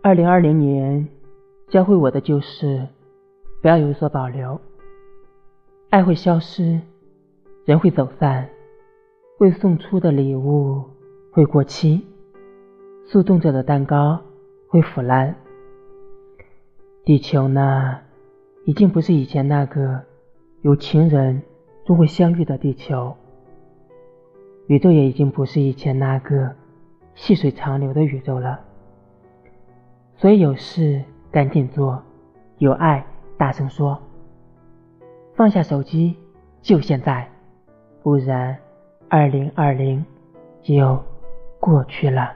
二零二零年教会我的就是，不要有所保留。爱会消失，人会走散，未送出的礼物会过期，速冻着的蛋糕会腐烂。地球呢，已经不是以前那个有情人终会相遇的地球。宇宙也已经不是以前那个细水长流的宇宙了。所以有事赶紧做，有爱大声说。放下手机，就现在，不然，二零二零就过去了。